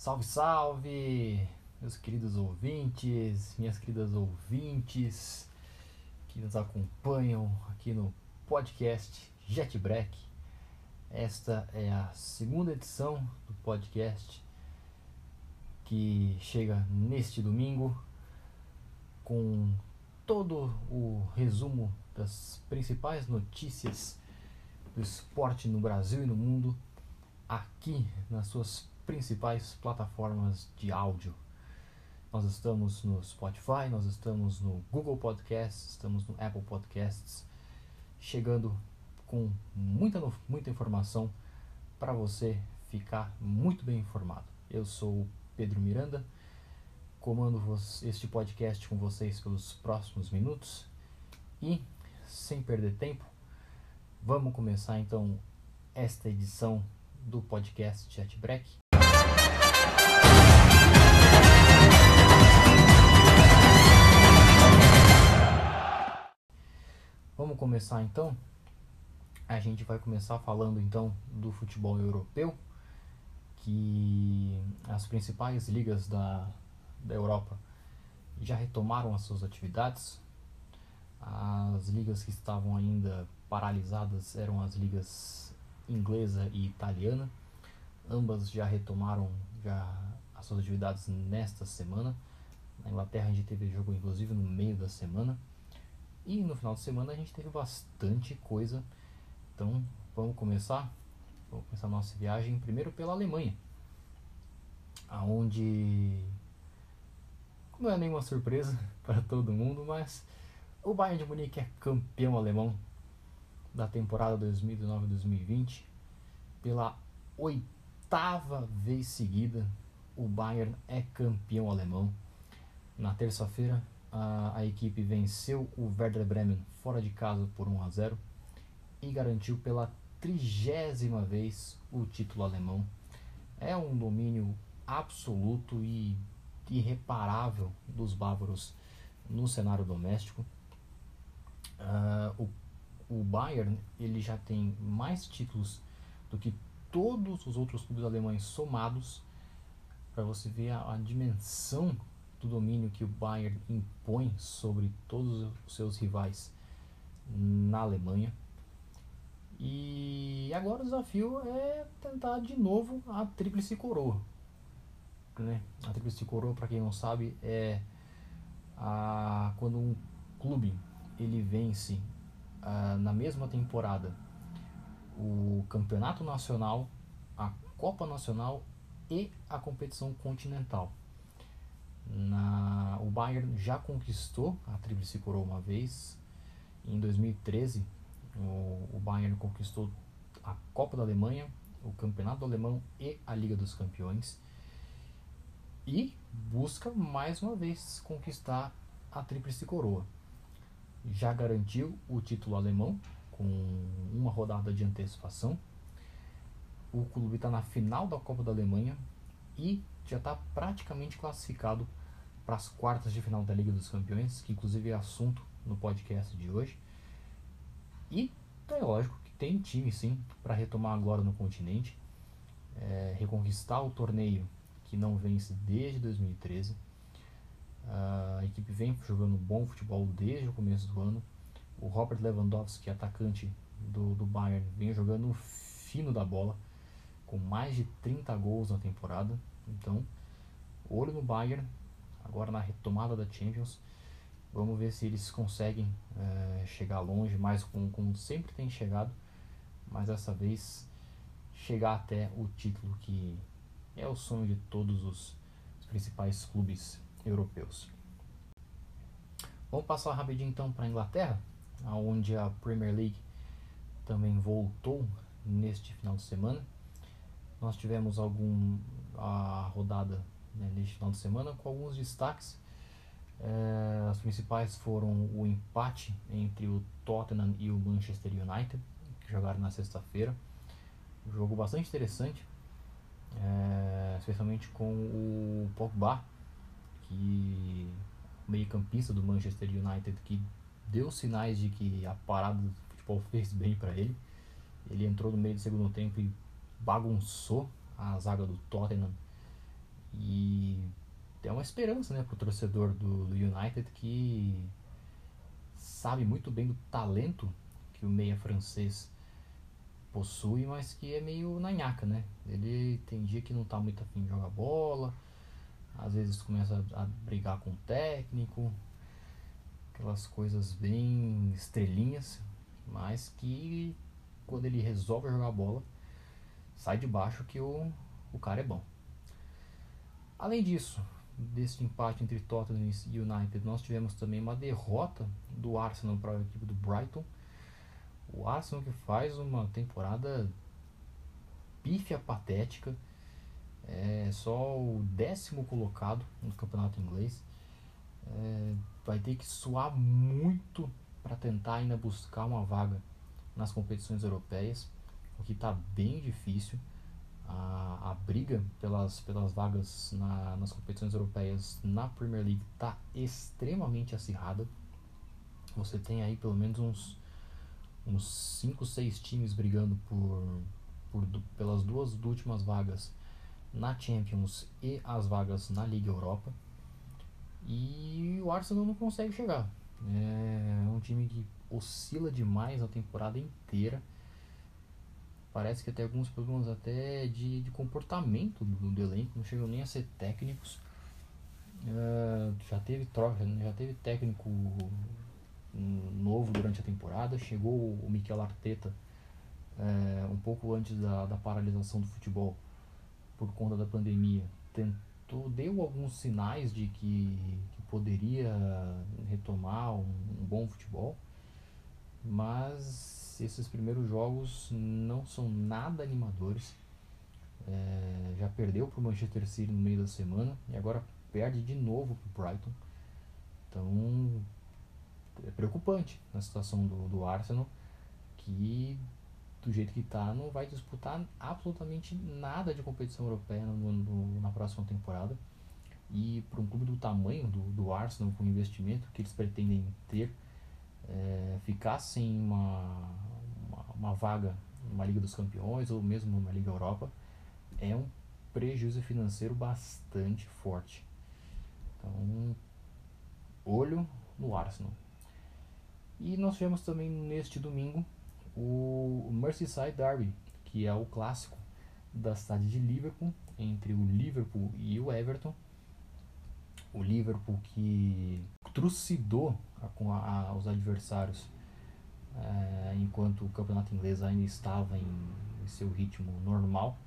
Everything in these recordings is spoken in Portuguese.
Salve, salve, meus queridos ouvintes, minhas queridas ouvintes que nos acompanham aqui no podcast Jet Break. Esta é a segunda edição do podcast que chega neste domingo com todo o resumo das principais notícias do esporte no Brasil e no mundo aqui nas suas principais plataformas de áudio. Nós estamos no Spotify, nós estamos no Google Podcasts, estamos no Apple Podcasts, chegando com muita, muita informação para você ficar muito bem informado. Eu sou o Pedro Miranda, comando este podcast com vocês pelos próximos minutos e, sem perder tempo, vamos começar então esta edição do podcast Chat Break. Vamos começar então? A gente vai começar falando então do futebol europeu, que as principais ligas da, da Europa já retomaram as suas atividades. As ligas que estavam ainda paralisadas eram as ligas inglesa e italiana. Ambas já retomaram já as suas atividades nesta semana. Na Inglaterra a gente teve jogo inclusive no meio da semana. E no final de semana a gente teve bastante coisa. Então vamos começar. Vamos começar a nossa viagem primeiro pela Alemanha. Aonde não é nenhuma surpresa para todo mundo, mas o Bayern de Munique é campeão alemão da temporada 2019-2020 pela oitava vez seguida. O Bayern é campeão alemão. Na terça-feira, a, a equipe venceu o Werder Bremen fora de casa por 1 a 0 e garantiu pela trigésima vez o título alemão. É um domínio absoluto e irreparável dos bávaros no cenário doméstico. Uh, o, o Bayern ele já tem mais títulos do que todos os outros clubes alemães somados para você ver a, a dimensão do domínio que o Bayern impõe sobre todos os seus rivais na Alemanha. E agora o desafio é tentar de novo a tríplice coroa. Né? A tríplice coroa, para quem não sabe, é a, quando um clube ele vence a, na mesma temporada o campeonato nacional, a Copa Nacional e a competição continental. Na, o Bayern já conquistou a Tríplice Coroa uma vez. Em 2013, o, o Bayern conquistou a Copa da Alemanha, o Campeonato Alemão e a Liga dos Campeões. E busca mais uma vez conquistar a Tríplice Coroa. Já garantiu o título alemão com uma rodada de antecipação. O clube está na final da Copa da Alemanha e já está praticamente classificado para as quartas de final da Liga dos Campeões, que inclusive é assunto no podcast de hoje. E é lógico que tem time sim para retomar a glória no continente, é, reconquistar o torneio que não vence desde 2013. A equipe vem jogando bom futebol desde o começo do ano. O Robert Lewandowski, atacante do, do Bayern, vem jogando fino da bola, com mais de 30 gols na temporada. Então, olho no Bayern, agora na retomada da Champions. Vamos ver se eles conseguem é, chegar longe, mais como, como sempre tem chegado, mas dessa vez chegar até o título que é o sonho de todos os, os principais clubes europeus. Vamos passar rapidinho então para a Inglaterra, onde a Premier League também voltou neste final de semana. Nós tivemos algum a rodada né, neste final de semana com alguns destaques. É, as principais foram o empate entre o Tottenham e o Manchester United, que jogaram na sexta-feira. Um jogo bastante interessante, é, especialmente com o Pogba, que meio-campista do Manchester United, que deu sinais de que a parada do futebol fez bem para ele. Ele entrou no meio do segundo tempo e bagunçou a zaga do Tottenham E é uma esperança né, para o torcedor do, do United que sabe muito bem do talento que o meia francês possui, mas que é meio nanhaca, né? Ele tem dia que não tá muito afim de jogar bola, às vezes começa a, a brigar com o técnico, aquelas coisas bem estrelinhas, mas que quando ele resolve jogar bola, sai de baixo que o, o cara é bom. Além disso, desse empate entre Tottenham e United, nós tivemos também uma derrota do Arsenal para a equipe do Brighton. O Arsenal que faz uma temporada pífia patética, é só o décimo colocado no campeonato inglês. É, vai ter que suar muito para tentar ainda buscar uma vaga nas competições europeias, que está bem difícil a, a briga pelas, pelas vagas na, nas competições europeias na Premier League está extremamente acirrada. Você tem aí pelo menos uns uns 5, 6 times brigando por, por pelas duas últimas vagas na Champions e as vagas na Liga Europa. E o Arsenal não consegue chegar. É um time que oscila demais a temporada inteira. Parece que tem alguns problemas até de, de comportamento do, do elenco, não chegam nem a ser técnicos. Uh, já teve troca, já teve técnico novo durante a temporada. Chegou o Mikel Arteta é, um pouco antes da, da paralisação do futebol por conta da pandemia. Tentou, deu alguns sinais de que, que poderia retomar um, um bom futebol, mas esses primeiros jogos não são nada animadores. É, já perdeu para o Manchester City no meio da semana e agora perde de novo para o Brighton. Então é preocupante na situação do, do Arsenal, que do jeito que está não vai disputar absolutamente nada de competição europeia no, no, na próxima temporada. E para um clube do tamanho do, do Arsenal, com o investimento que eles pretendem ter, é, ficar sem uma, uma, uma vaga numa Liga dos Campeões ou mesmo numa Liga Europa é um prejuízo financeiro bastante forte. Então, olho no Arsenal. E nós tivemos também neste domingo o Merseyside Derby, que é o clássico da cidade de Liverpool, entre o Liverpool e o Everton. O Liverpool que trucidou a, a, os adversários é, enquanto o campeonato inglês ainda estava em, em seu ritmo normal.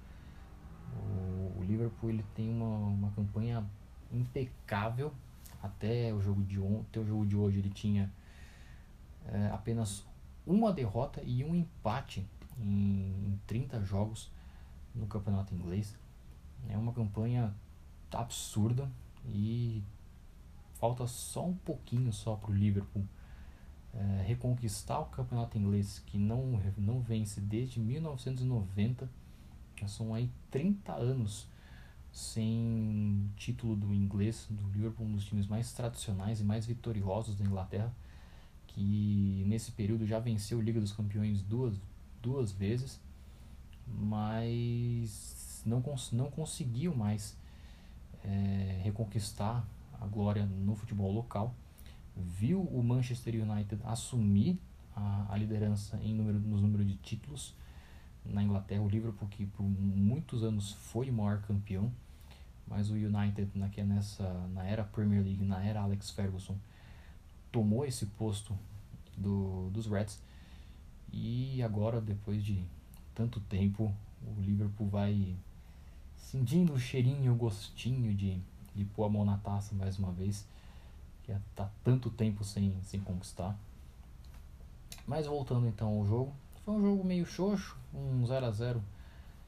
O, o, Liverpool ele tem uma, uma campanha impecável até o jogo de ontem, o jogo de hoje ele tinha é, apenas uma derrota e um empate em, 30 jogos no campeonato inglês. É uma campanha absurda e falta só um pouquinho só para o Liverpool é, reconquistar o campeonato inglês que não, não vence desde 1990. Já são aí 30 anos sem título do inglês, do Liverpool, um dos times mais tradicionais e mais vitoriosos da Inglaterra que nesse período já venceu a Liga dos Campeões duas, duas vezes, mas não, cons não conseguiu mais é, reconquistar a glória no futebol local. Viu o Manchester United assumir a, a liderança em número, nos números de títulos na Inglaterra, o Liverpool que por muitos anos foi o maior campeão, mas o United na, nessa, na era Premier League, na era Alex Ferguson, tomou esse posto do, dos Reds. E agora, depois de tanto tempo, o Liverpool vai sentindo o cheirinho, o gostinho de, de pôr a mão na taça mais uma vez, que está tanto tempo sem, sem conquistar. Mas voltando então ao jogo, foi um jogo meio xoxo, um 0 a 0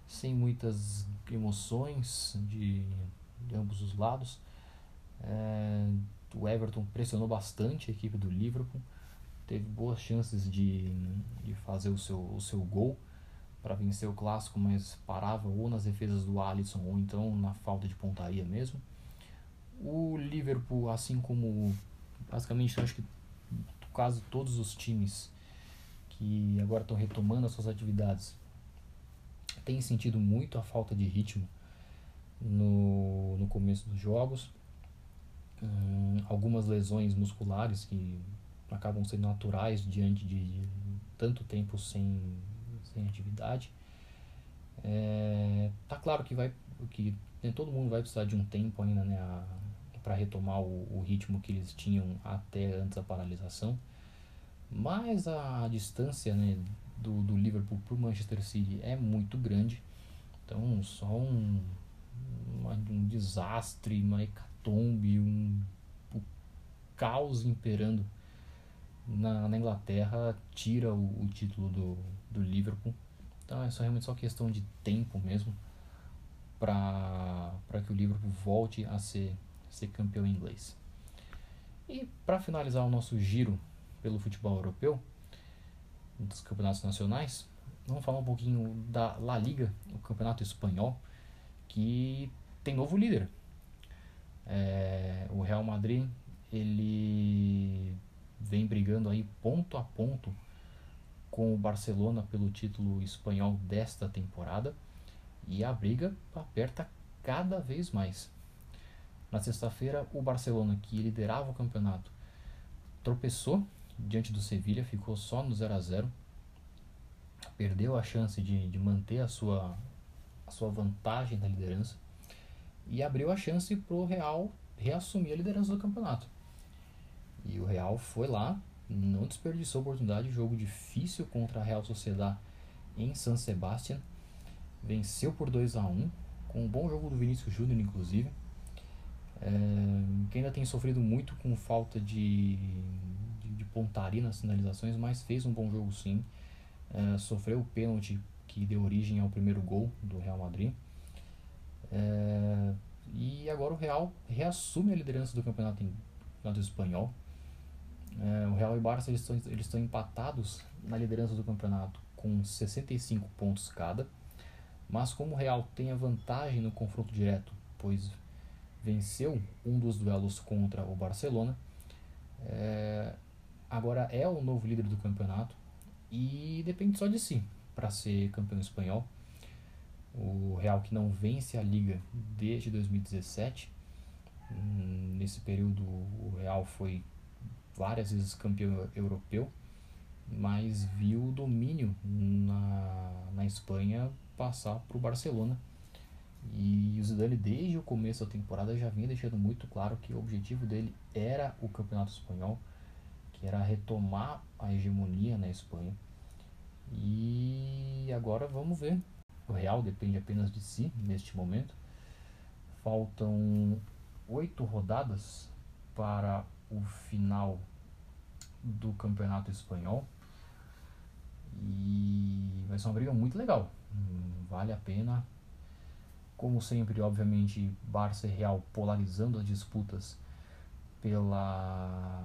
sem muitas emoções de, de ambos os lados. É, o Everton pressionou bastante a equipe do Liverpool, teve boas chances de, de fazer o seu, o seu gol para vencer o clássico, mas parava ou nas defesas do Alisson ou então na falta de pontaria mesmo. O Liverpool, assim como basicamente acho que quase todos os times que agora estão retomando as suas atividades, têm sentido muito a falta de ritmo no, no começo dos jogos, hum, algumas lesões musculares que acabam sendo naturais diante de tanto tempo sem, sem atividade. É, tá claro que vai que né, todo mundo vai precisar de um tempo ainda né, para retomar o, o, ritmo que eles tinham até antes da paralisação. Mas a distância né, do, do Liverpool para o Manchester City é muito grande. Então só um, uma, um desastre, uma hecatombe, um, um caos imperando na, na Inglaterra tira o, o, título do, do Liverpool. Então é só, realmente só questão de tempo mesmo para que o Liverpool volte a ser, ser campeão inglês. E para finalizar o nosso giro pelo futebol europeu, dos campeonatos nacionais, vamos falar um pouquinho da La Liga, o campeonato espanhol, que tem novo líder. É, o Real Madrid ele vem brigando aí ponto a ponto com o Barcelona pelo título espanhol desta temporada e a briga aperta cada vez mais. Na sexta-feira, o Barcelona, que liderava o campeonato, tropeçou diante do Sevilha, ficou só no 0 a 0 perdeu a chance de, de manter a sua, a sua vantagem na liderança e abriu a chance para o Real reassumir a liderança do campeonato. E o Real foi lá, não desperdiçou a oportunidade, jogo difícil contra a Real Sociedad em San Sebastián. Venceu por 2 a 1 com um bom jogo do Vinícius Júnior, inclusive. É, que ainda tem sofrido muito com falta de, de, de, pontaria nas finalizações, mas fez um bom jogo sim. É, sofreu o pênalti que deu origem ao primeiro gol do Real Madrid. É, e agora o Real reassume a liderança do campeonato, em, campeonato espanhol. O Real e o Barça eles estão, eles estão empatados na liderança do campeonato com 65 pontos cada. Mas como o Real tem a vantagem no confronto direto, pois venceu um dos duelos contra o Barcelona, é, agora é o novo líder do campeonato e depende só de si para ser campeão espanhol. O Real que não vence a liga desde 2017. Hum, nesse período o Real foi várias vezes campeão europeu, mas viu o domínio na, na Espanha passar para o Barcelona. E o Zidane, desde o começo da temporada, já vinha deixando muito claro que o objetivo dele era o Campeonato Espanhol, que era retomar a hegemonia na Espanha. E agora vamos ver. O Real depende apenas de si neste momento. Faltam oito rodadas para o final do Campeonato Espanhol. E vai ser uma briga muito legal. Hum, vale a pena. Como sempre, obviamente, Barça e Real polarizando as disputas pela,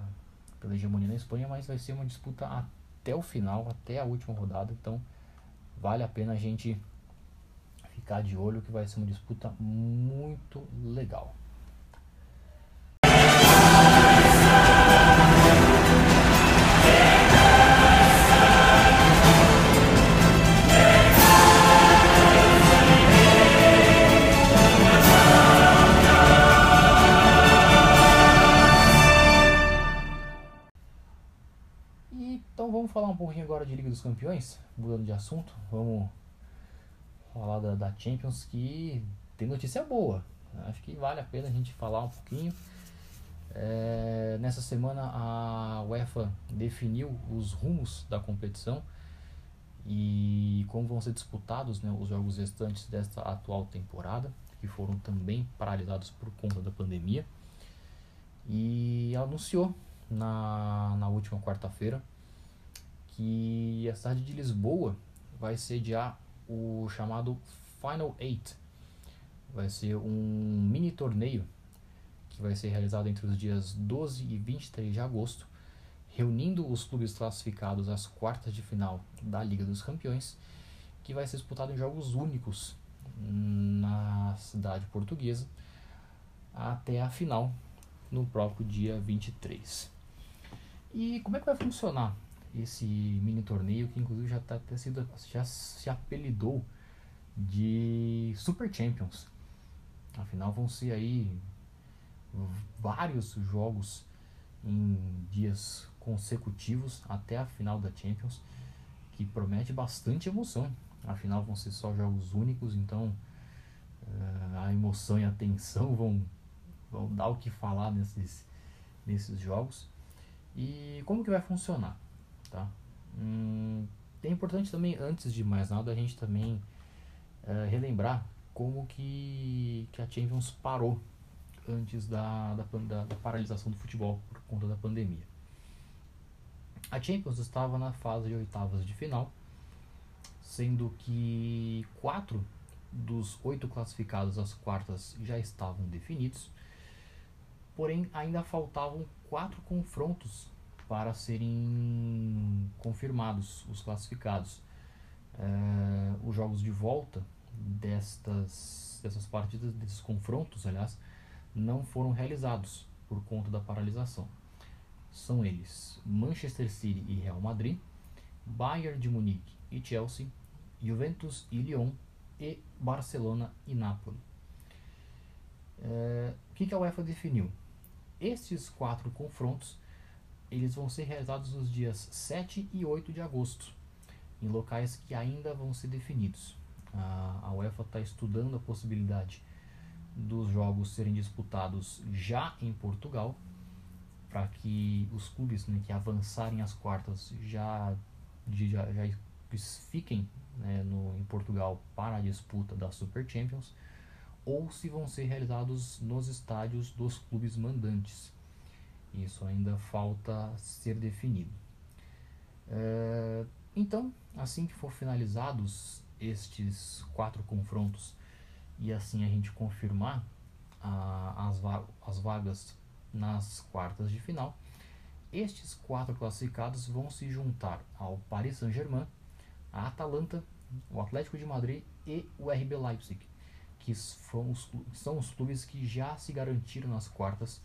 pela hegemonia na Espanha, mas vai ser uma disputa até o final, até a última rodada. Então, vale a pena a gente ficar de olho que vai ser uma disputa muito legal. Pouquinho agora de Liga dos Campeões, mudando de assunto. Vamos falar da, da Champions, que tem notícia boa. Acho que vale a pena a gente falar um pouquinho. É, nessa semana a UEFA definiu os rumos da competição e como vão ser disputados né, os jogos restantes desta atual temporada, que foram também paralisados por conta da pandemia. E anunciou na, na última quarta-feira que a cidade de Lisboa vai sediar o chamado Final Eight. Vai ser um mini torneio que vai ser realizado entre os dias 12 e 23 de agosto, reunindo os clubes classificados às quartas de final da Liga dos Campeões, que vai ser disputado em jogos únicos na cidade portuguesa até a final no próprio dia 23. E como é que vai funcionar esse mini torneio que inclusive já tá até sido já se apelidou de Super Champions. Afinal, vão ser aí vários jogos em dias consecutivos até a final da Champions, que promete bastante emoção. Afinal, vão ser só jogos únicos, então uh, a emoção e a tensão vão, vão dar o que falar nesses, nesses jogos. E como que vai funcionar? Tá? Hum, é importante também, antes de mais nada, a gente também uh, relembrar como que, que a Champions parou antes da, da, da, da paralisação do futebol por conta da pandemia. A Champions estava na fase de oitavas de final, sendo que quatro dos oito classificados às quartas já estavam definidos, porém ainda faltavam quatro confrontos para serem confirmados os classificados. É, os jogos de volta destas, dessas partidas, desses confrontos, aliás, não foram realizados por conta da paralisação. São eles Manchester City e Real Madrid, Bayern de Munique e Chelsea, Juventus e Lyon e Barcelona e Nápoles. É, o que, que a UEFA definiu? Estes quatro confrontos eles vão ser realizados nos dias 7 e 8 de agosto, em locais que ainda vão ser definidos. A, a UEFA está estudando a possibilidade dos jogos serem disputados já em Portugal, para que os clubes né, que avançarem as quartas já, já, já fiquem né, no, em Portugal para a disputa da Super Champions, ou se vão ser realizados nos estádios dos clubes mandantes. Isso ainda falta ser definido. É, então, assim que for finalizados estes quatro confrontos e assim a gente confirmar as, va as vagas nas quartas de final, estes quatro classificados vão se juntar ao Paris Saint-Germain, a Atalanta, o Atlético de Madrid e o RB Leipzig, que são os, são os clubes que já se garantiram nas quartas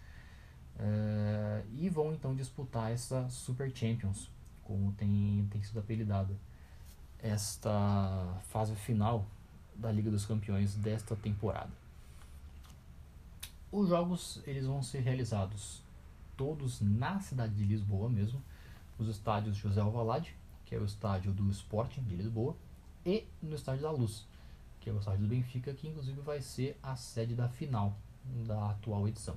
uh, e vão então disputar essa Super Champions, como tem, tem sido apelidada esta fase final da Liga dos Campeões desta temporada. Os jogos eles vão ser realizados todos na cidade de Lisboa mesmo, nos estádios José Alvalade, que é o estádio do Sporting de Lisboa, e no estádio da Luz, que é o estádio do Benfica, que inclusive vai ser a sede da final da atual edição.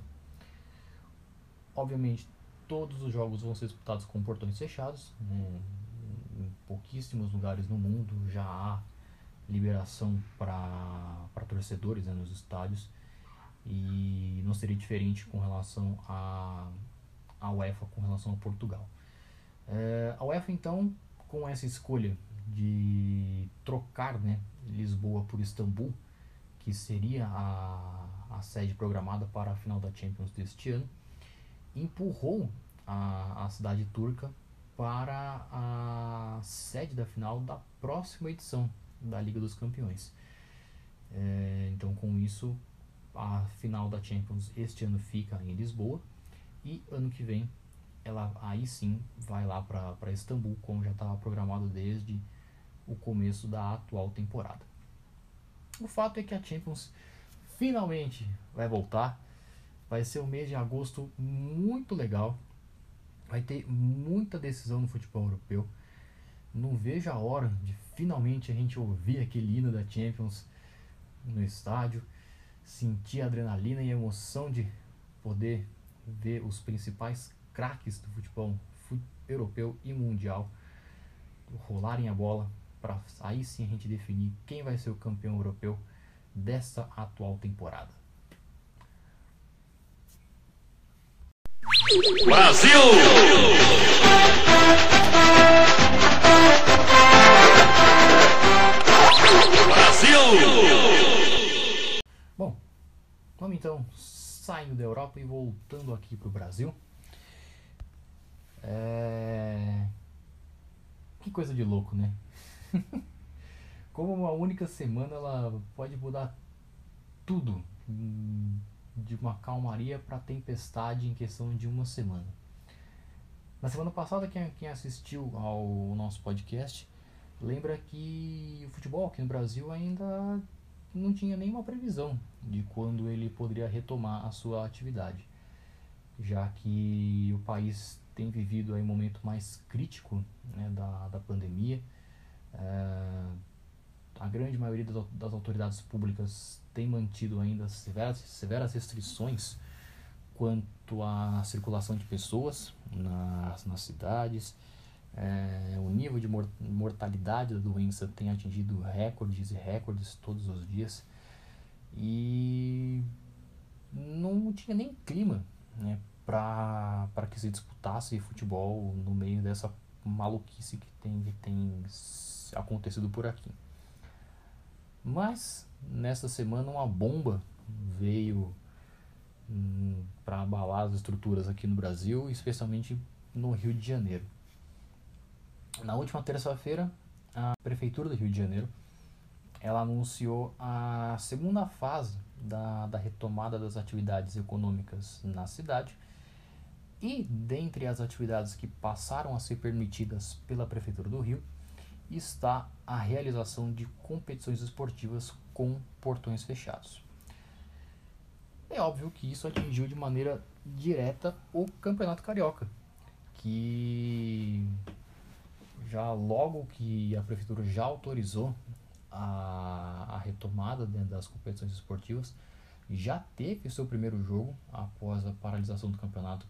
Obviamente, todos os jogos vão ser disputados com portões fechados, né? em pouquíssimos lugares no mundo já há liberação para torcedores né, nos estádios e não seria diferente com relação a, a UEFA com relação a Portugal. É, a UEFA então com essa escolha de trocar né, Lisboa por Istambul, que seria a, a sede programada para a final da Champions deste ano, empurrou a, a cidade turca para a sede da final da próxima edição da Liga dos Campeões. É, então, com isso, a final da Champions este ano fica em Lisboa e ano que vem ela aí sim vai lá para Istambul, como já estava programado desde o começo da atual temporada. O fato é que a Champions finalmente vai voltar. Vai ser um mês de agosto muito legal vai ter muita decisão no futebol europeu. Não vejo a hora de finalmente a gente ouvir aquele hino da Champions no estádio, sentir a adrenalina e a emoção de poder ver os principais craques do futebol europeu e mundial rolarem a bola para aí sim a gente definir quem vai ser o campeão europeu dessa atual temporada. Brasil! Brasil! Bom, vamos então saindo da Europa e voltando aqui para o Brasil. É... Que coisa de louco, né? Como uma única semana ela pode mudar tudo de uma calmaria para tempestade em questão de uma semana. Na semana passada, quem, quem assistiu ao nosso podcast lembra que o futebol aqui no Brasil ainda não tinha nenhuma previsão de quando ele poderia retomar a sua atividade, já que o país tem vivido aí um momento mais crítico né, da, da pandemia. É, a grande maioria das, autoridades públicas tem mantido ainda severas, severas restrições quanto à circulação de pessoas nas, nas cidades. É, o nível de mortalidade da doença tem atingido recordes e recordes todos os dias. E não tinha nem clima né, para que se disputasse futebol no meio dessa maluquice que tem, que tem acontecido por aqui. Mas nesta semana uma bomba veio hum, para abalar as estruturas aqui no Brasil, especialmente no Rio de Janeiro. Na última terça-feira, a prefeitura do Rio de Janeiro ela anunciou a segunda fase da, da retomada das atividades econômicas na cidade. E dentre as atividades que passaram a ser permitidas pela Prefeitura do Rio, está a realização de competições esportivas com portões fechados. É óbvio que isso atingiu de maneira direta o Campeonato Carioca, que já logo que a prefeitura já autorizou a, a retomada das competições esportivas, já teve seu primeiro jogo após a paralisação do campeonato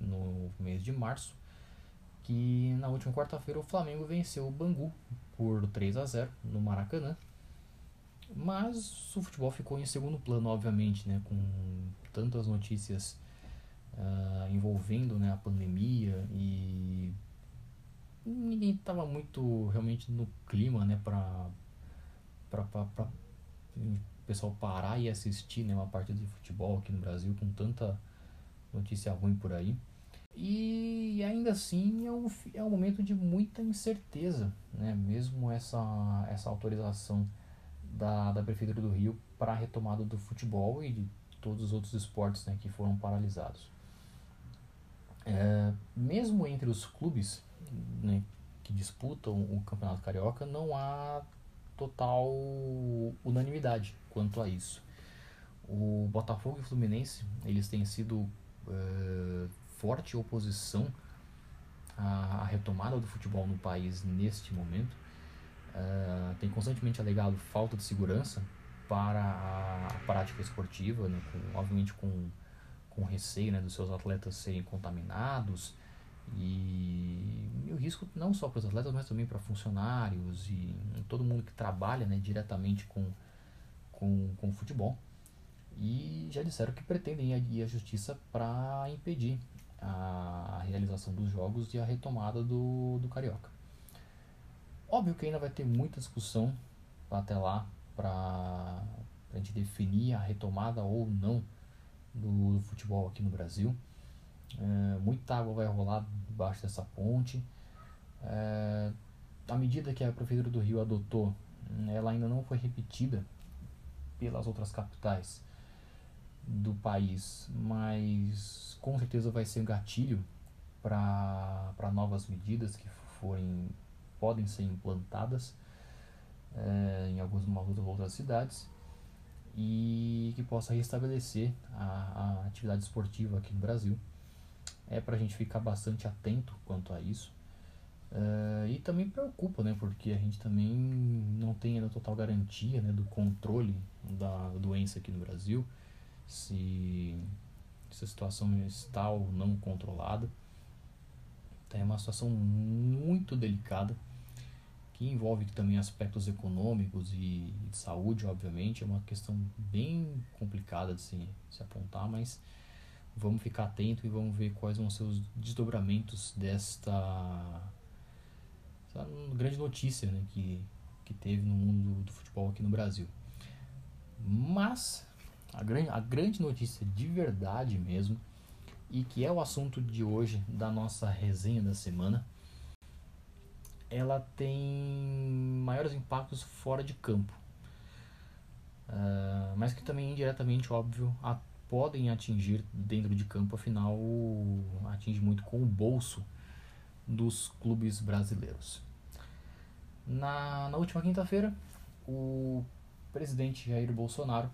no mês de março que na última quarta-feira o Flamengo venceu o Bangu por 3 a 0 no Maracanã. Mas o futebol ficou em segundo plano, obviamente, né, com tantas notícias uh, envolvendo né, a pandemia e ninguém estava muito realmente no clima né, para o pessoal parar e assistir né, uma partida de futebol aqui no Brasil com tanta notícia ruim por aí. E ainda assim é um, é um momento de muita incerteza, né? mesmo essa, essa autorização da, da Prefeitura do Rio para a retomada do futebol e de todos os outros esportes né, que foram paralisados. É, mesmo entre os clubes né, que disputam o Campeonato Carioca, não há total unanimidade quanto a isso. O Botafogo e o Fluminense eles têm sido é, forte oposição à, retomada do futebol no país neste momento. Uh, tem constantemente alegado falta de segurança para a prática esportiva, né, com, obviamente com, com receio né, dos seus atletas serem contaminados e, e, o risco não só para os atletas, mas também para funcionários e todo mundo que trabalha né, diretamente com, com, com o futebol. E já disseram que pretendem ir à justiça para impedir a realização dos jogos e a retomada do, do Carioca. Óbvio que ainda vai ter muita discussão até lá para a gente definir a retomada ou não do, do futebol aqui no Brasil. É, muita água vai rolar debaixo dessa ponte. É, a medida que a Prefeitura do Rio adotou, ela ainda não foi repetida pelas outras capitais do país, mas com certeza vai ser um gatilho para novas medidas que forem podem ser implantadas é, em algumas outras cidades e que possa restabelecer a, a atividade esportiva aqui no Brasil. É para a gente ficar bastante atento quanto a isso. Uh, e também preocupa, né, porque a gente também não tem ainda total garantia né, do controle da doença aqui no Brasil se, se a situação está ou não controlada. Então é uma situação muito delicada que envolve também aspectos econômicos e de saúde, obviamente. É uma questão bem complicada de se, se apontar, mas vamos ficar atento e vamos ver quais vão ser os desdobramentos desta grande notícia né, que, que teve no mundo do futebol aqui no Brasil. Mas a grande, a grande notícia de verdade mesmo, e que é o assunto de hoje da nossa resenha da semana, ela tem maiores impactos fora de campo, uh, mas que também indiretamente, óbvio, a, podem atingir dentro de campo, afinal, atinge muito com o bolso dos clubes brasileiros. Na, na última quinta-feira, o presidente Jair Bolsonaro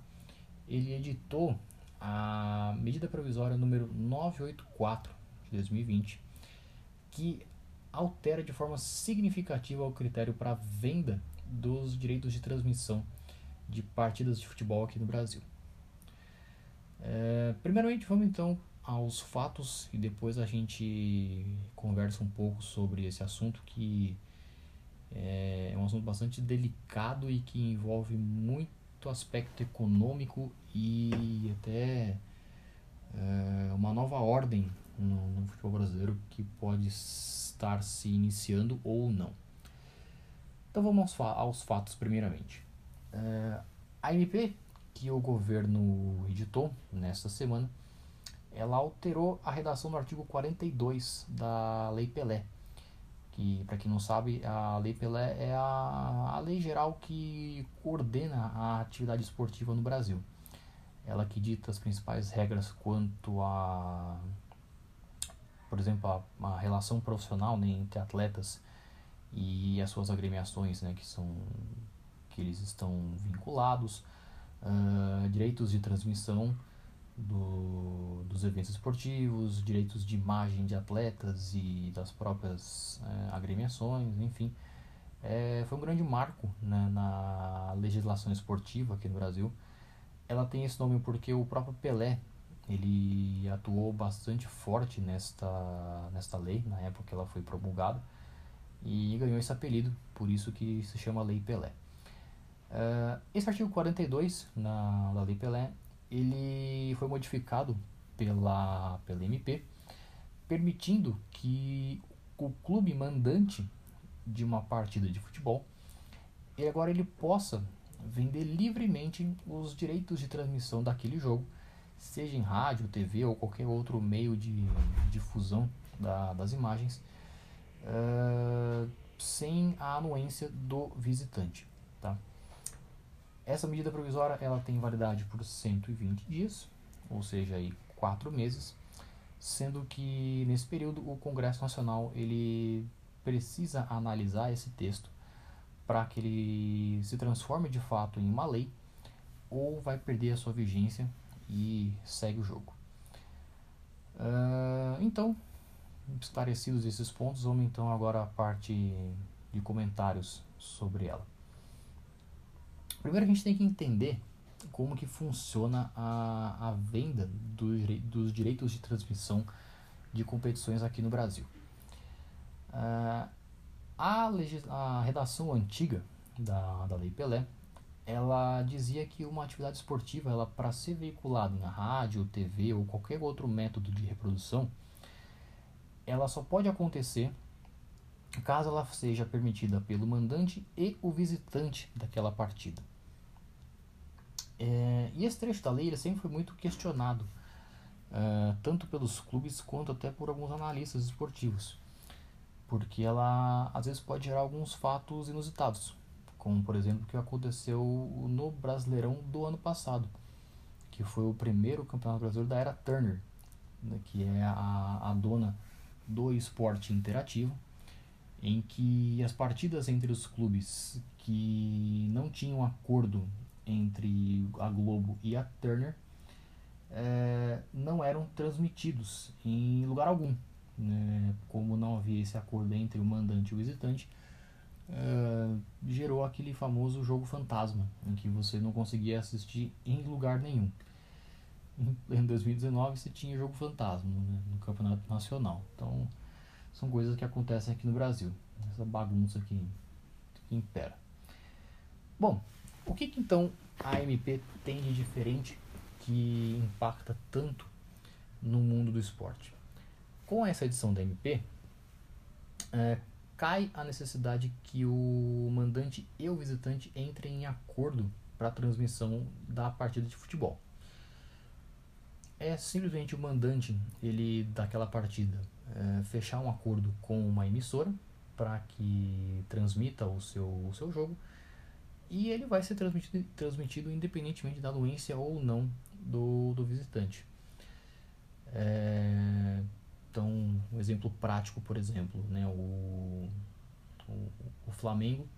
ele editou a medida provisória número 984 de 2020, que altera de forma significativa o critério para venda dos direitos de transmissão de partidas de futebol aqui no Brasil. É, primeiramente, vamos então aos fatos e depois a gente conversa um pouco sobre esse assunto que é, é um assunto bastante delicado e que envolve muito aspecto econômico e até é, uma nova ordem no, no, futebol brasileiro que pode estar se iniciando ou não. Então vamos aos, aos fatos primeiramente. É, a MP que o governo editou nesta semana, ela alterou a redação do artigo 42 da Lei Pelé, que para quem não sabe, a Lei Pelé é a, a lei geral que coordena a atividade esportiva no Brasil. Ela que dita as principais regras quanto a, por exemplo, a, a relação profissional né, entre atletas e as suas agremiações, né, que são que eles estão vinculados, uh, direitos de transmissão do, dos eventos esportivos, direitos de imagem de atletas e das próprias uh, agremiações, enfim. É, foi um grande marco né, na legislação esportiva aqui no Brasil. Ela tem esse nome porque o próprio Pelé ele atuou bastante forte nesta, nesta lei, na época que ela foi promulgada, e ganhou esse apelido, por isso que se chama Lei Pelé. Uh, esse artigo 42 na, da Lei Pelé, ele foi modificado pela, pela MP, permitindo que o clube mandante de uma partida de futebol, e agora ele possa vender livremente os direitos de transmissão daquele jogo, seja em rádio, TV ou qualquer outro meio de difusão da, das imagens, uh, sem a anuência do visitante. Essa medida provisória ela tem validade por 120 dias, ou seja, aí quatro meses, sendo que nesse período o Congresso Nacional ele precisa analisar esse texto para que ele se transforme de fato em uma lei ou vai perder a sua vigência e segue o jogo. Uh, então, esclarecidos esses pontos, vamos então agora à parte de comentários sobre ela. Primeiro a gente tem que entender como que funciona a, a venda do, dos direitos de transmissão de competições aqui no Brasil. Uh, a, a, redação antiga da, da Lei Pelé, ela dizia que uma atividade esportiva, ela para ser veiculada na rádio, TV ou qualquer outro método de reprodução, ela só pode acontecer caso ela seja permitida pelo mandante e o visitante daquela partida. É, e esse trecho da lei ele sempre foi muito questionado, é, tanto pelos clubes quanto até por alguns analistas esportivos, porque ela às vezes pode gerar alguns fatos inusitados, como por exemplo o que aconteceu no Brasileirão do ano passado, que foi o primeiro campeonato brasileiro da era Turner, né, que é a, a dona do esporte interativo, em que as partidas entre os clubes que não tinham acordo entre a Globo e a Turner é, não eram transmitidos em lugar algum. Né? Como não havia esse acordo entre o mandante e o visitante, é, gerou aquele famoso jogo fantasma, em que você não conseguia assistir em lugar nenhum. Em 2019 você tinha jogo fantasma né? no campeonato nacional. Então são coisas que acontecem aqui no Brasil. Essa bagunça que, que impera. Bom, o que, que então a MP tem de diferente que impacta tanto no mundo do esporte? Com essa edição da MP, é, cai a necessidade que o mandante e o visitante entrem em acordo para a transmissão da partida de futebol. É simplesmente o mandante ele daquela partida é, fechar um acordo com uma emissora para que transmita o seu, o seu jogo e ele vai ser transmitido, transmitido independentemente da doença ou não do, do visitante. É, então, um exemplo prático, por exemplo, né, o, o, o Flamengo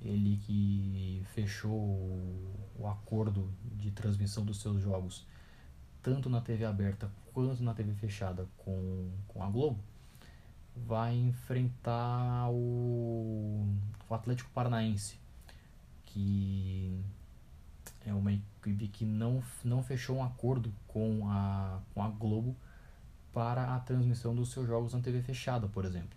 ele que fechou o acordo de transmissão dos seus jogos tanto na TV aberta quanto na TV fechada com, com a Globo, vai enfrentar o, o Atlético Paranaense, que é uma equipe que não, não fechou um acordo com a, com a Globo para a transmissão dos seus jogos na TV fechada, por exemplo.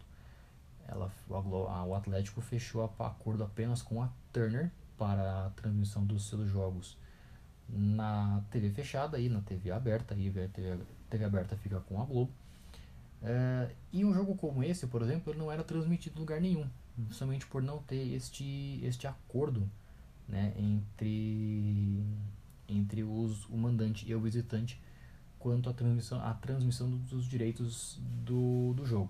Ela, a, o Atlético fechou a, acordo apenas com a Turner para a transmissão dos seus jogos na TV fechada e na TV aberta, aí a TV, TV aberta fica com a Globo. É, e um jogo como esse, por exemplo, ele não era transmitido em lugar nenhum, somente por não ter este, este acordo né, entre, entre os, o mandante e o visitante quanto à transmissão, à transmissão dos direitos do, do jogo.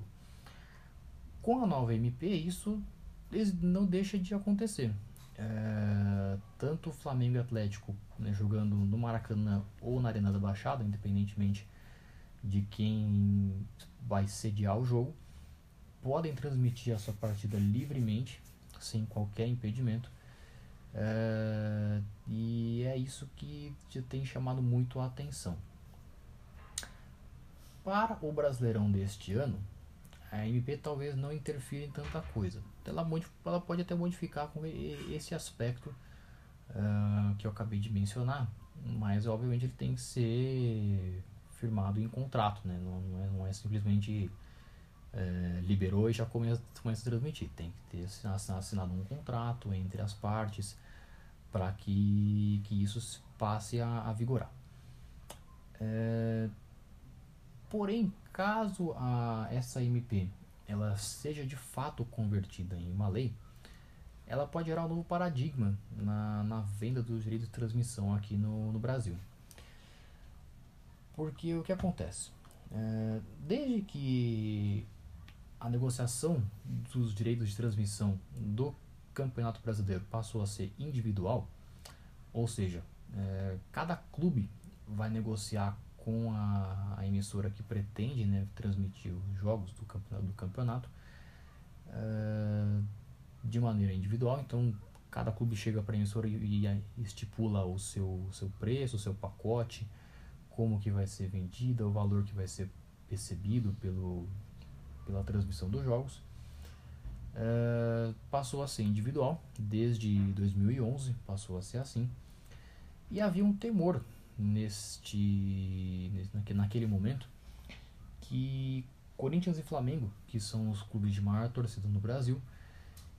Com a nova MP, isso não deixa de acontecer. É, tanto o Flamengo e Atlético né, jogando no Maracanã ou na Arena da Baixada, independentemente de quem vai sediar o jogo, podem transmitir a sua partida livremente, sem qualquer impedimento. É, e é isso que tem chamado muito a atenção. Para o Brasileirão deste ano, a MP talvez não interfira em tanta coisa. Ela, ela pode até modificar com esse aspecto uh, que eu acabei de mencionar, mas obviamente ele tem que ser firmado em contrato, né? não, não, é, não é simplesmente é, liberou e já começa, começa a transmitir. Tem que ter assinado um contrato entre as partes para que, que isso passe a, a vigorar. É, porém, caso a, essa MP ela seja de fato convertida em uma lei, ela pode gerar um novo paradigma na, na venda dos direitos de transmissão aqui no, no Brasil. Porque o que acontece? É, desde que a negociação dos direitos de transmissão do Campeonato Brasileiro passou a ser individual, ou seja, é, cada clube vai negociar com a, a, emissora que pretende né, transmitir os jogos do campeonato, do campeonato é, de maneira individual. Então, cada clube chega para a emissora e, e, estipula o seu, seu preço, o seu pacote, como que vai ser vendida, o valor que vai ser recebido pelo, pela transmissão dos jogos. É, passou a ser individual desde 2011, passou a ser assim. E havia um temor neste, naquele momento que Corinthians e Flamengo, que são os clubes de maior torcida no Brasil,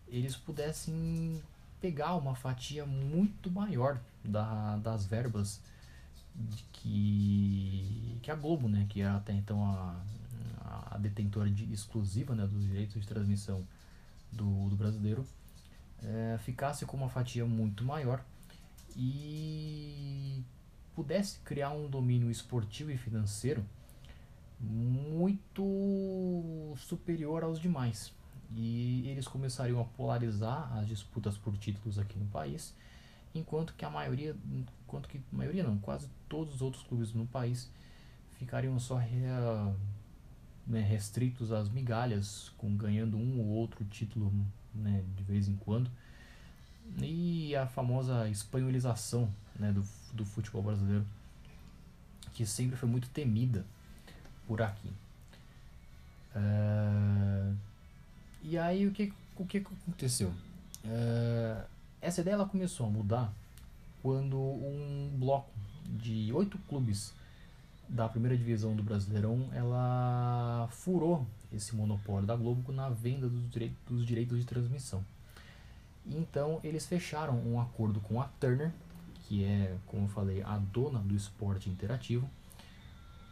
eles pudessem pegar uma fatia muito maior da, das verbas que, que a Globo, né, que era até então a, a detentora de, exclusiva né, dos direitos de transmissão do, do brasileiro, é, ficasse com uma fatia muito maior e pudesse criar um domínio esportivo e financeiro muito superior aos demais. E eles começariam a polarizar as disputas por títulos aqui no país, enquanto que a maioria, enquanto que maioria não, quase todos os outros clubes no país ficariam só né, restritos às migalhas, com ganhando um ou outro título né, de vez em quando. E a famosa espanholização né, do, do futebol brasileiro, que sempre foi muito temida por aqui. Uh, e aí o que, o que aconteceu? Uh, essa ideia ela começou a mudar quando um bloco de oito clubes da primeira divisão do Brasileirão ela furou esse monopólio da Globo na venda dos, direitos, dos direitos de transmissão. Então eles fecharam um acordo com a Turner, que é, como eu falei, a dona do esporte interativo,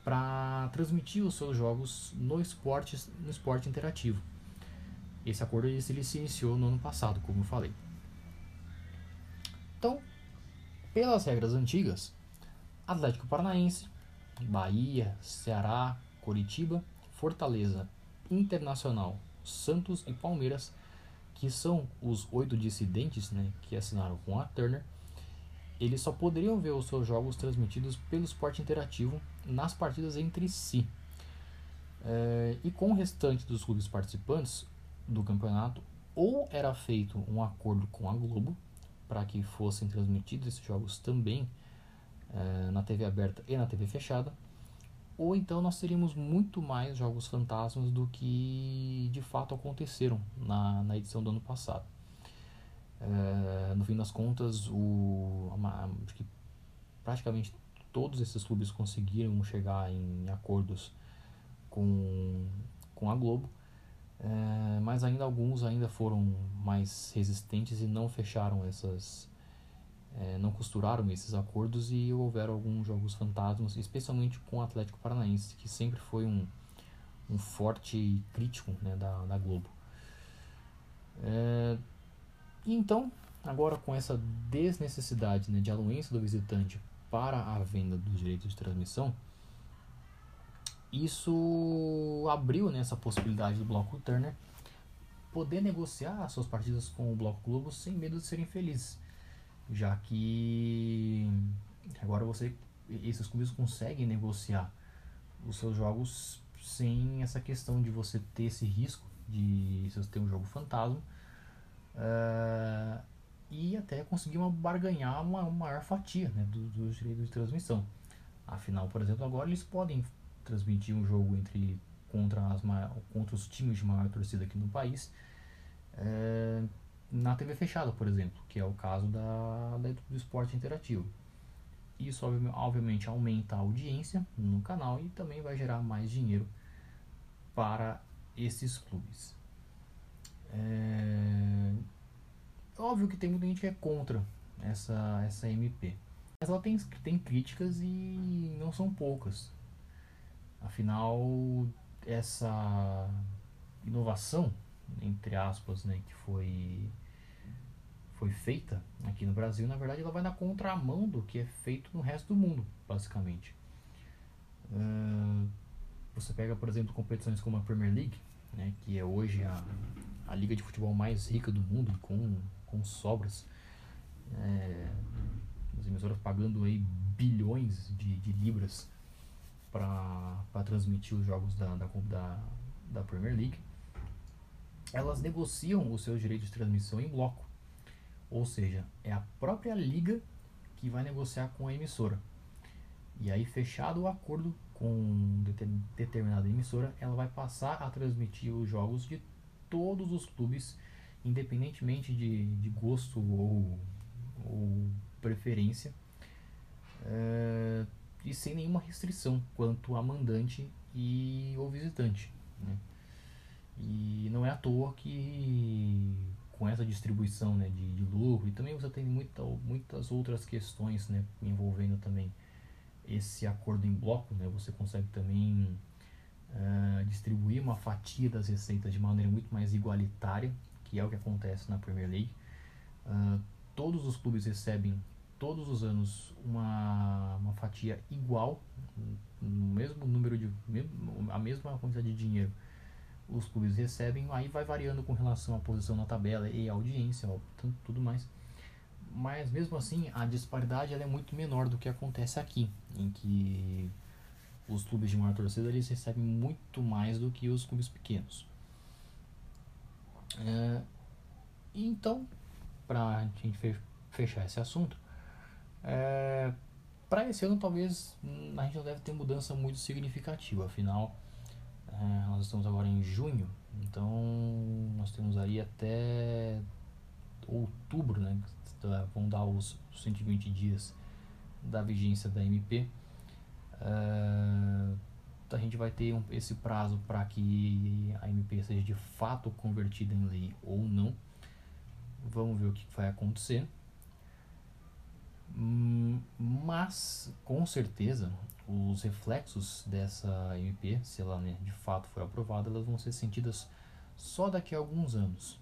para transmitir os seus jogos no esporte, no esporte interativo. Esse acordo ele se iniciou no ano passado, como eu falei. Então, pelas regras antigas, Atlético Paranaense, Bahia, Ceará, Coritiba, Fortaleza, Internacional, Santos e Palmeiras que são os oito dissidentes né, que assinaram com a Turner, eles só poderiam ver os seus jogos transmitidos pelo esporte interativo nas partidas entre si. É, e com o restante dos clubes participantes do campeonato, ou era feito um acordo com a Globo para que fossem transmitidos esses jogos também é, na TV aberta e na TV fechada, ou então nós teríamos muito mais jogos fantasmas do que de fato aconteceram na, na edição do ano passado. É, no fim das contas, o, acho que praticamente todos esses clubes conseguiram chegar em acordos com, com a Globo, é, mas ainda alguns ainda foram mais resistentes e não fecharam essas, é, não costuraram esses acordos e houveram alguns jogos fantasmas, especialmente com o Atlético Paranaense, que sempre foi um, um forte crítico né, da, da Globo. É, então, agora com essa desnecessidade né, de anuência do visitante para a venda dos direitos de transmissão, isso abriu né, essa possibilidade do Bloco Turner poder negociar suas partidas com o Bloco Globo sem medo de serem felizes, já que agora você esses clubes conseguem negociar os seus jogos sem essa questão de você ter esse risco de você ter um jogo fantasma uh, e até conseguir uma, barganhar uma, uma maior fatia né, dos, direitos de transmissão. Afinal, por exemplo, agora eles podem transmitir um jogo entre contra, as, contra os times de maior torcida aqui no país é, na TV fechada, por exemplo, que é o caso da, da do esporte interativo. Isso obviamente aumenta a audiência no canal e também vai gerar mais dinheiro para esses clubes. É, óbvio que tem muita gente que é contra essa, essa MP. Mas ela tem, tem críticas e não são poucas. Afinal, essa inovação, entre aspas, né, que foi, foi feita aqui no Brasil, na verdade, ela vai na contramão do que é feito no resto do mundo, basicamente. Uh, você pega, por exemplo, competições como a Premier League, né, que é hoje a, a liga de futebol mais rica do mundo, com, com sobras. É, as emissoras pagando aí bilhões de, de libras para transmitir os jogos da, da, da, da Premier League, elas negociam os seus direitos de transmissão em bloco. Ou seja, é a própria liga que vai negociar com a emissora. E aí, fechado o acordo com determinada emissora, ela vai passar a transmitir os jogos de todos os clubes, independentemente de, de gosto ou, ou preferência. É, e sem nenhuma restrição quanto a mandante e o visitante. Né? E não é à toa que com essa distribuição né, de, de lucro e também você tem muita, muitas outras questões né, envolvendo também esse acordo em bloco, né, você consegue também uh, distribuir uma fatia das receitas de maneira muito mais igualitária, que é o que acontece na Premier League. Uh, todos os clubes recebem todos os anos uma, uma fatia igual, no mesmo número de. a mesma quantidade de dinheiro os clubes recebem, aí vai variando com relação à posição na tabela e à audiência, ó, tudo mais. Mas mesmo assim, a disparidade é muito menor do que acontece aqui, em que os clubes de maior torcida eles recebem muito mais do que os clubes pequenos. É, então, para a gente fechar esse assunto, é, para esse ano, talvez hum, a gente não deve ter mudança muito significativa, afinal, é, nós estamos agora em junho, então nós temos aí até outubro, né? Vão dar os 120 dias da vigência da MP. É, a gente vai ter um, esse prazo para que a MP seja de fato convertida em lei ou não. Vamos ver o que vai acontecer. Hum, mas, com certeza, os reflexos dessa MP, se ela né, de fato for aprovada, elas vão ser sentidas só daqui a alguns anos.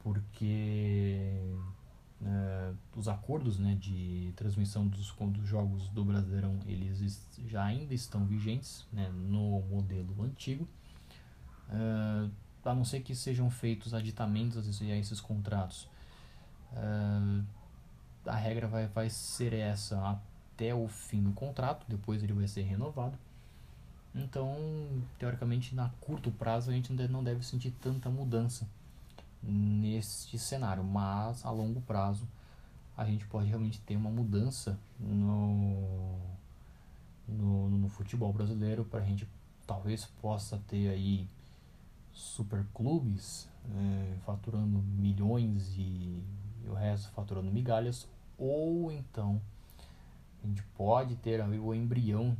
Porque é, os acordos né, de transmissão dos, dos jogos do Brasileirão eles já ainda estão vigentes né, no modelo antigo. É, a não ser que sejam feitos aditamentos a esses contratos. É, a regra vai, vai ser essa até o fim do contrato, depois ele vai ser renovado. Então, teoricamente, na curto prazo, a gente não deve sentir tanta mudança neste cenário, mas a longo prazo a gente pode realmente ter uma mudança no, no, no futebol brasileiro para a gente talvez possa ter aí super clubes é, faturando milhões e, e, o resto faturando migalhas ou então a gente pode ter aí o embrião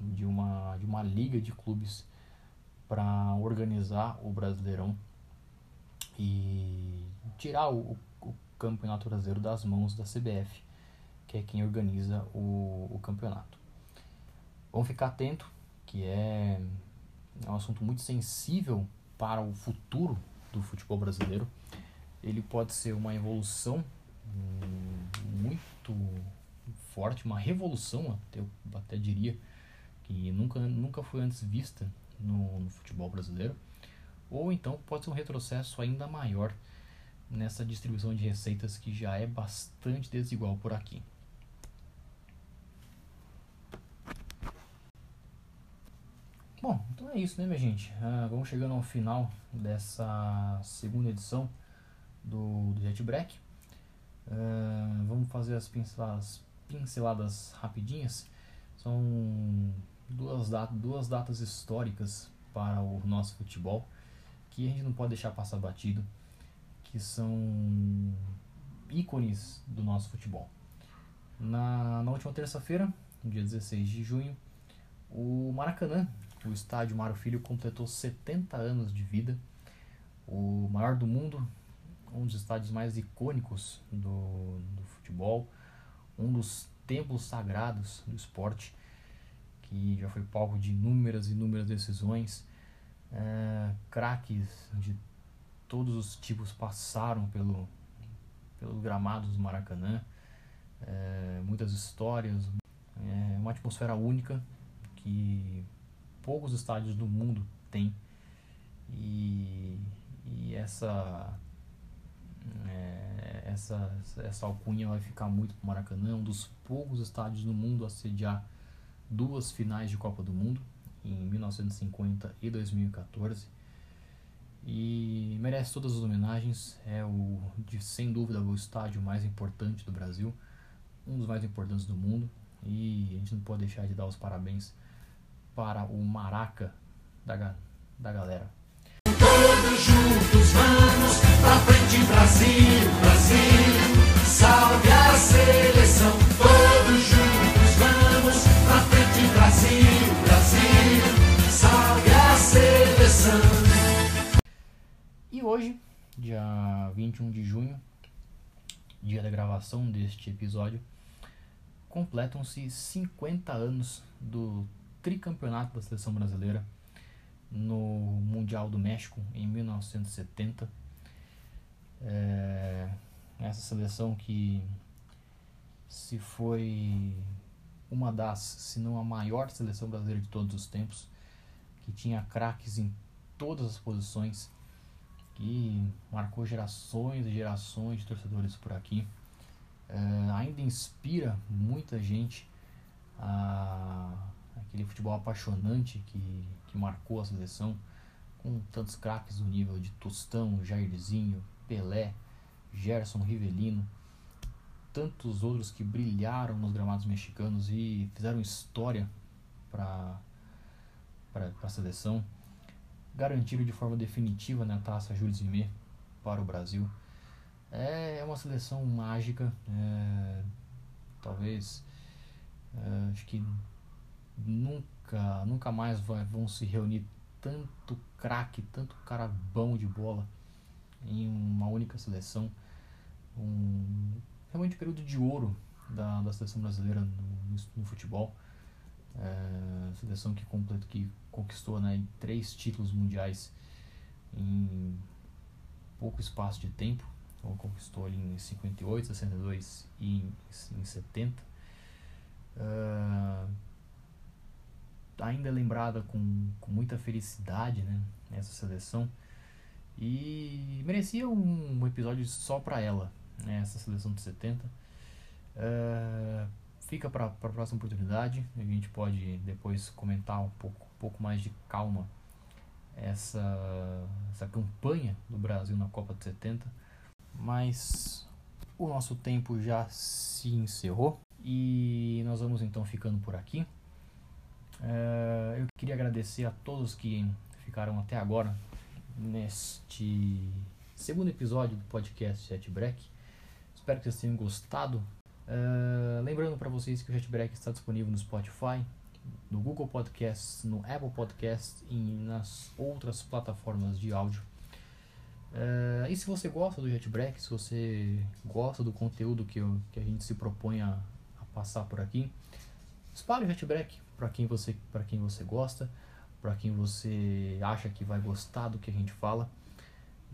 de uma, de uma liga de clubes para organizar o Brasileirão e tirar o, o, campeonato brasileiro das mãos da CBF, que é quem organiza o, o campeonato. Vamos ficar atento, que é, é um assunto muito sensível para o futuro do futebol brasileiro. Ele pode ser uma evolução hum, muito forte, uma revolução, até, eu até diria, que nunca, nunca foi antes vista no, no futebol brasileiro, ou então pode ser um retrocesso ainda maior nessa distribuição de receitas que já é bastante desigual por aqui. Bom, então é isso, né, minha gente? Ah, vamos chegando ao final dessa segunda edição do, do Jet Break. Ah, vamos fazer as pinceladas, pinceladas rapidinhas. São duas, dat duas datas históricas para o nosso futebol que a gente não pode deixar passar batido, que são ícones do nosso futebol. Na, na última terça-feira, dia 16 de junho, o Maracanã, o estádio Mário Filho, completou 70 anos de vida, o maior do mundo, um dos estádios mais icônicos do, do futebol, um dos templos sagrados do esporte que já foi palco de inúmeras e inúmeras decisões. É, craques de todos os tipos passaram pelo, pelos gramados do Maracanã. É, muitas histórias, é uma atmosfera única que poucos estádios do mundo têm. E, e essa, é, essa, essa alcunha vai ficar muito para o Maracanã, um dos poucos estádios do mundo a sediar duas finais de Copa do Mundo, em 1950 e 2014. E merece todas as homenagens, é o de, sem dúvida o estádio mais importante do Brasil, um dos mais importantes do mundo, e a gente não pode deixar de dar os parabéns para o Maraca da, da galera. Todos juntos vamos pra frente Brasil, Brasil, salve a seleção, todos juntos vamos pra frente Brasil, Brasil, salve a seleção. E hoje, dia 21 de junho, dia da gravação deste episódio, completam-se 50 anos do tricampeonato da seleção brasileira no Mundial do México em 1970. É, essa seleção que se foi uma das, se não a maior seleção brasileira de todos os tempos, que tinha craques em todas as posições, que marcou gerações e gerações de torcedores por aqui. É, ainda inspira muita gente a aquele futebol apaixonante que, que marcou a seleção, com tantos craques do nível de Tostão, Jairzinho, Pelé, Gerson Rivelino tantos outros que brilharam nos gramados mexicanos e fizeram história para a seleção, garantiram de forma definitiva né, a taça Jules Rimet para o Brasil. É, é uma seleção mágica, é, talvez, é, acho que nunca, nunca mais vai, vão se reunir tanto craque, tanto cara bom de bola em uma única seleção. Um, realmente período de ouro da, da seleção brasileira no, no futebol. É, seleção que, completo, que conquistou né, três títulos mundiais em pouco espaço de tempo. Então, conquistou ali em 58, 62 e em, em 70. É, ainda é lembrada com, com muita felicidade né, essa seleção. E merecia um, um episódio só para ela, né, essa seleção de 70. Uh, fica para a próxima oportunidade. A gente pode depois comentar um pouco, um pouco mais de calma essa, essa campanha do Brasil na Copa de 70, mas o nosso tempo já se encerrou e nós vamos então ficando por aqui. É, eu queria agradecer a todos que ficaram até agora neste segundo episódio do podcast Jet Break. Espero que vocês tenham gostado. Uh, lembrando para vocês que o Jet Break está disponível no Spotify, no Google Podcasts, no Apple Podcasts e nas outras plataformas de áudio. Uh, e se você gosta do Jet Break, se você gosta do conteúdo que, eu, que a gente se propõe a, a passar por aqui, espalhe o Break para quem você para quem você gosta, para quem você acha que vai gostar do que a gente fala.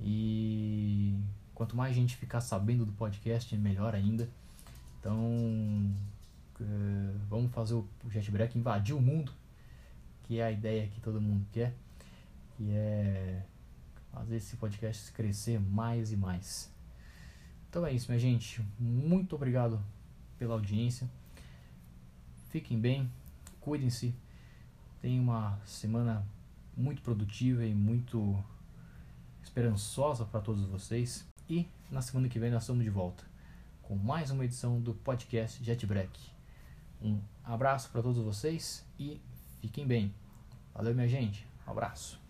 E quanto mais gente ficar sabendo do podcast, melhor ainda. Então, uh, vamos fazer o Jet Break invadir o mundo, que é a ideia que todo mundo quer, que é fazer esse podcast crescer mais e mais. Então é isso, minha gente. Muito obrigado pela audiência. Fiquem bem, cuidem-se. Tenham uma semana muito produtiva e muito esperançosa para todos vocês. E na semana que vem nós estamos de volta com mais uma edição do podcast Jet Break. Um abraço para todos vocês e fiquem bem. Valeu, minha gente. Um abraço.